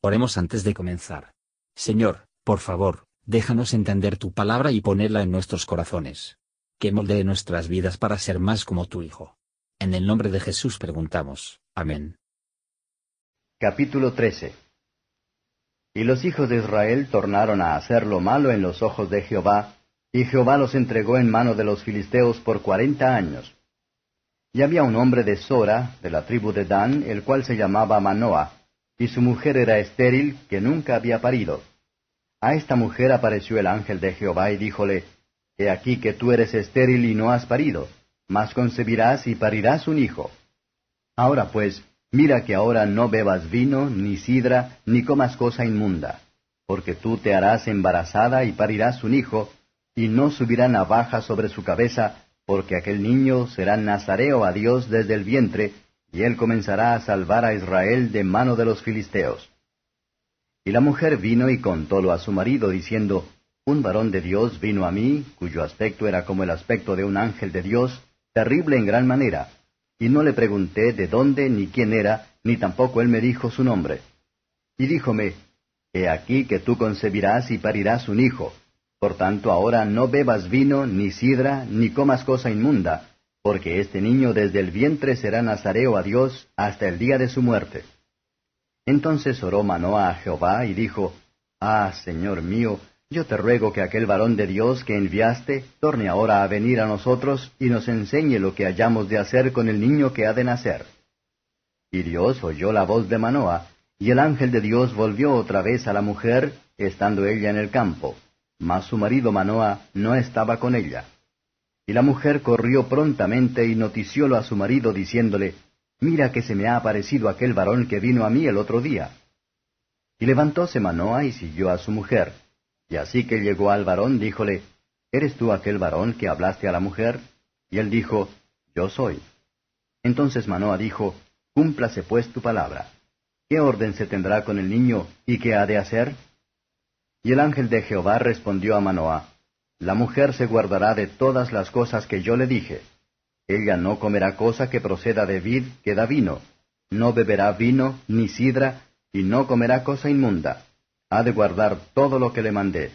Oremos antes de comenzar. Señor, por favor, déjanos entender tu palabra y ponerla en nuestros corazones. Que moldee nuestras vidas para ser más como tu Hijo. En el nombre de Jesús preguntamos. Amén. Capítulo 13 Y los hijos de Israel tornaron a hacer lo malo en los ojos de Jehová, y Jehová los entregó en mano de los filisteos por cuarenta años. Y había un hombre de Sora, de la tribu de Dan, el cual se llamaba Manoah, y su mujer era estéril, que nunca había parido. A esta mujer apareció el ángel de Jehová y díjole, He aquí que tú eres estéril y no has parido, mas concebirás y parirás un hijo. Ahora pues, mira que ahora no bebas vino, ni sidra, ni comas cosa inmunda, porque tú te harás embarazada y parirás un hijo, y no subirá navaja sobre su cabeza, porque aquel niño será nazareo a Dios desde el vientre, y él comenzará a salvar a Israel de mano de los filisteos. Y la mujer vino y contólo a su marido, diciendo, Un varón de Dios vino a mí, cuyo aspecto era como el aspecto de un ángel de Dios, terrible en gran manera, y no le pregunté de dónde ni quién era, ni tampoco él me dijo su nombre. Y díjome, He aquí que tú concebirás y parirás un hijo, por tanto ahora no bebas vino, ni sidra, ni comas cosa inmunda, porque este niño desde el vientre será nazareo a Dios hasta el día de su muerte. Entonces oró Manoah a Jehová y dijo, Ah, Señor mío, yo te ruego que aquel varón de Dios que enviaste torne ahora a venir a nosotros y nos enseñe lo que hayamos de hacer con el niño que ha de nacer. Y Dios oyó la voz de Manoah, y el ángel de Dios volvió otra vez a la mujer, estando ella en el campo, mas su marido Manoah no estaba con ella. Y la mujer corrió prontamente y noticiólo a su marido diciéndole, Mira que se me ha aparecido aquel varón que vino a mí el otro día. Y levantóse Manoa y siguió a su mujer. Y así que llegó al varón, díjole, ¿Eres tú aquel varón que hablaste a la mujer? Y él dijo, Yo soy. Entonces Manoa dijo, Cúmplase pues tu palabra. ¿Qué orden se tendrá con el niño y qué ha de hacer? Y el ángel de Jehová respondió a Manoah, la mujer se guardará de todas las cosas que yo le dije. Ella no comerá cosa que proceda de vid que da vino, no beberá vino ni sidra, y no comerá cosa inmunda. Ha de guardar todo lo que le mandé.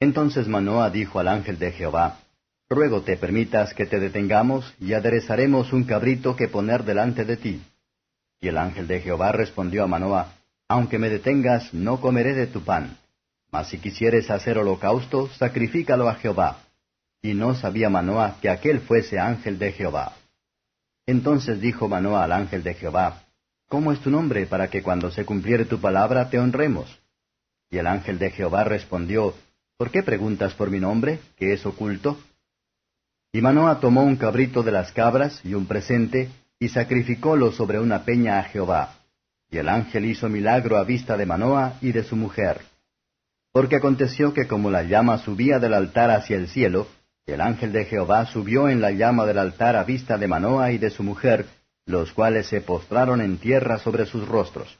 Entonces Manoah dijo al ángel de Jehová, Ruego te permitas que te detengamos y aderezaremos un cabrito que poner delante de ti. Y el ángel de Jehová respondió a Manoah, Aunque me detengas, no comeré de tu pan. Mas si quisieres hacer holocausto, sacrifícalo a Jehová. Y no sabía Manoah que aquel fuese ángel de Jehová. Entonces dijo Manoah al ángel de Jehová, ¿Cómo es tu nombre para que cuando se cumpliere tu palabra te honremos? Y el ángel de Jehová respondió, ¿Por qué preguntas por mi nombre, que es oculto? Y Manoah tomó un cabrito de las cabras y un presente, y sacrificólo sobre una peña a Jehová. Y el ángel hizo milagro a vista de Manoah y de su mujer. Porque aconteció que como la llama subía del altar hacia el cielo, el ángel de Jehová subió en la llama del altar a vista de Manoah y de su mujer, los cuales se postraron en tierra sobre sus rostros.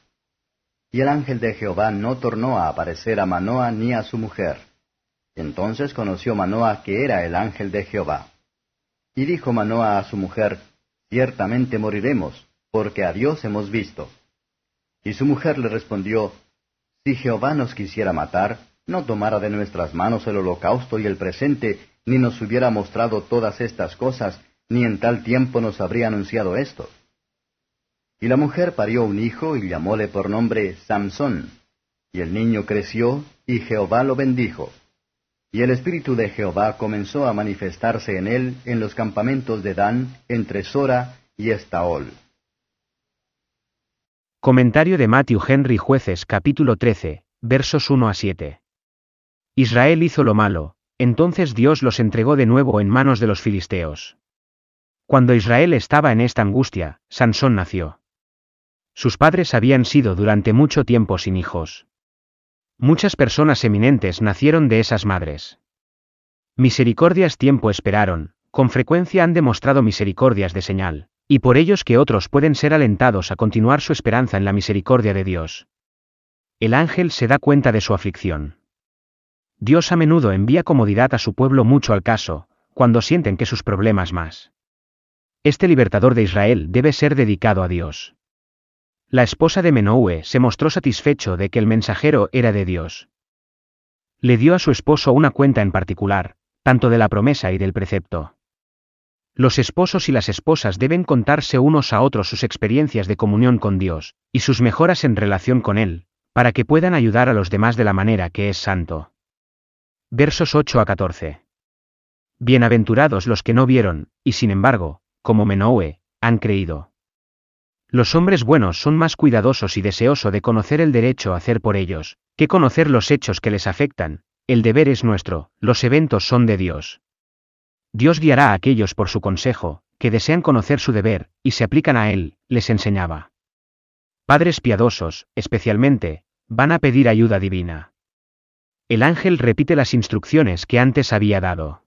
Y el ángel de Jehová no tornó a aparecer a Manoah ni a su mujer. Entonces conoció Manoah que era el ángel de Jehová. Y dijo Manoah a su mujer, Ciertamente moriremos, porque a Dios hemos visto. Y su mujer le respondió, si Jehová nos quisiera matar, no tomara de nuestras manos el holocausto y el presente, ni nos hubiera mostrado todas estas cosas, ni en tal tiempo nos habría anunciado esto. Y la mujer parió un hijo y llamóle por nombre Samsón. Y el niño creció, y Jehová lo bendijo. Y el espíritu de Jehová comenzó a manifestarse en él en los campamentos de Dan, entre Sora y Estaol. Comentario de Matthew Henry Jueces capítulo 13, versos 1 a 7. Israel hizo lo malo, entonces Dios los entregó de nuevo en manos de los filisteos. Cuando Israel estaba en esta angustia, Sansón nació. Sus padres habían sido durante mucho tiempo sin hijos. Muchas personas eminentes nacieron de esas madres. Misericordias tiempo esperaron, con frecuencia han demostrado misericordias de señal y por ellos que otros pueden ser alentados a continuar su esperanza en la misericordia de Dios. El ángel se da cuenta de su aflicción. Dios a menudo envía comodidad a su pueblo mucho al caso, cuando sienten que sus problemas más. Este libertador de Israel debe ser dedicado a Dios. La esposa de Menoue se mostró satisfecho de que el mensajero era de Dios. Le dio a su esposo una cuenta en particular, tanto de la promesa y del precepto. Los esposos y las esposas deben contarse unos a otros sus experiencias de comunión con Dios, y sus mejoras en relación con Él, para que puedan ayudar a los demás de la manera que es santo. Versos 8 a 14. Bienaventurados los que no vieron, y sin embargo, como Menoue, han creído. Los hombres buenos son más cuidadosos y deseosos de conocer el derecho a hacer por ellos, que conocer los hechos que les afectan, el deber es nuestro, los eventos son de Dios. Dios guiará a aquellos por su consejo, que desean conocer su deber, y se aplican a él, les enseñaba. Padres piadosos, especialmente, van a pedir ayuda divina. El ángel repite las instrucciones que antes había dado.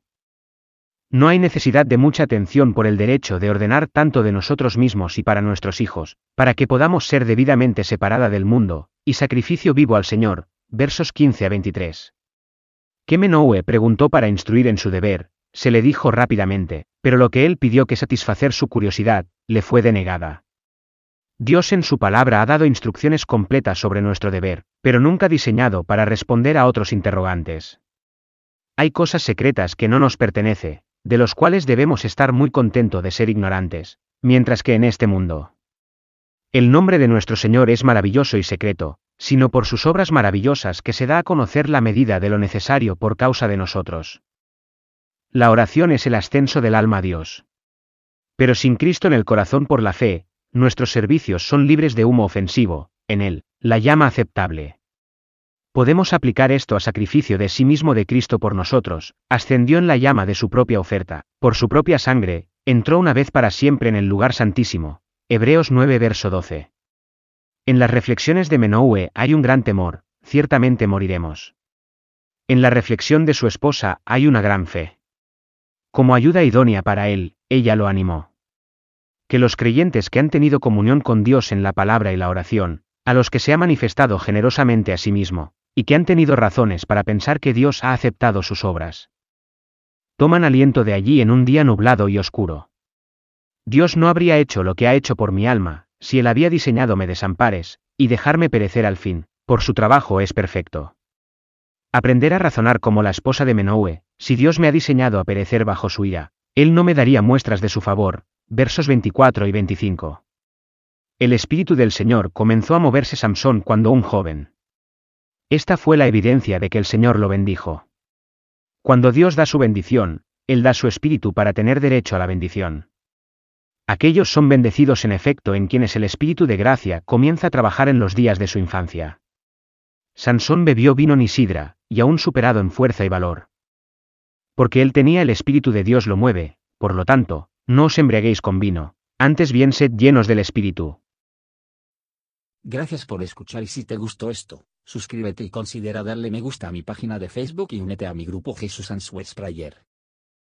No hay necesidad de mucha atención por el derecho de ordenar tanto de nosotros mismos y para nuestros hijos, para que podamos ser debidamente separada del mundo, y sacrificio vivo al Señor. Versos 15 a 23. ¿Qué Menoue preguntó para instruir en su deber, se le dijo rápidamente, pero lo que él pidió que satisfacer su curiosidad, le fue denegada. Dios en su palabra ha dado instrucciones completas sobre nuestro deber, pero nunca diseñado para responder a otros interrogantes. Hay cosas secretas que no nos pertenece, de los cuales debemos estar muy contentos de ser ignorantes, mientras que en este mundo. El nombre de nuestro Señor es maravilloso y secreto, sino por sus obras maravillosas que se da a conocer la medida de lo necesario por causa de nosotros. La oración es el ascenso del alma a Dios. Pero sin Cristo en el corazón por la fe, nuestros servicios son libres de humo ofensivo, en él, la llama aceptable. Podemos aplicar esto a sacrificio de sí mismo de Cristo por nosotros, ascendió en la llama de su propia oferta, por su propia sangre, entró una vez para siempre en el lugar santísimo. Hebreos 9 verso 12. En las reflexiones de Menoue hay un gran temor, ciertamente moriremos. En la reflexión de su esposa hay una gran fe. Como ayuda idónea para él, ella lo animó. Que los creyentes que han tenido comunión con Dios en la palabra y la oración, a los que se ha manifestado generosamente a sí mismo, y que han tenido razones para pensar que Dios ha aceptado sus obras. Toman aliento de allí en un día nublado y oscuro. Dios no habría hecho lo que ha hecho por mi alma, si él había diseñado me desampares, y dejarme perecer al fin, por su trabajo es perfecto. Aprender a razonar como la esposa de Menoue, si Dios me ha diseñado a perecer bajo su ira, Él no me daría muestras de su favor. Versos 24 y 25. El Espíritu del Señor comenzó a moverse Samson cuando un joven. Esta fue la evidencia de que el Señor lo bendijo. Cuando Dios da su bendición, Él da su Espíritu para tener derecho a la bendición. Aquellos son bendecidos en efecto en quienes el Espíritu de gracia comienza a trabajar en los días de su infancia. Sansón bebió vino ni sidra, y aún superado en fuerza y valor. Porque él tenía el Espíritu de Dios lo mueve, por lo tanto, no os embriaguéis con vino, antes bien sed llenos del Espíritu. Gracias por escuchar y si te gustó esto, suscríbete y considera darle me gusta a mi página de Facebook y únete a mi grupo Jesús Answers Prayer.